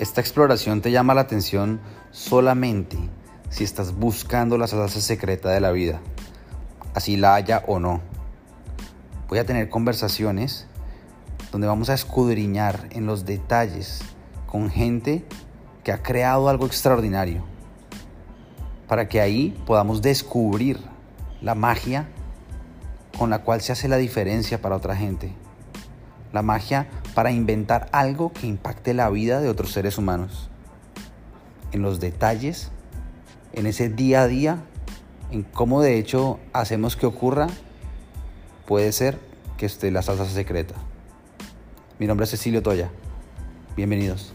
Esta exploración te llama la atención solamente si estás buscando la salsa secreta de la vida, así la haya o no. Voy a tener conversaciones donde vamos a escudriñar en los detalles con gente que ha creado algo extraordinario, para que ahí podamos descubrir la magia con la cual se hace la diferencia para otra gente. La magia para inventar algo que impacte la vida de otros seres humanos. En los detalles, en ese día a día, en cómo de hecho hacemos que ocurra, puede ser que esté la salsa secreta. Mi nombre es Cecilio Toya. Bienvenidos.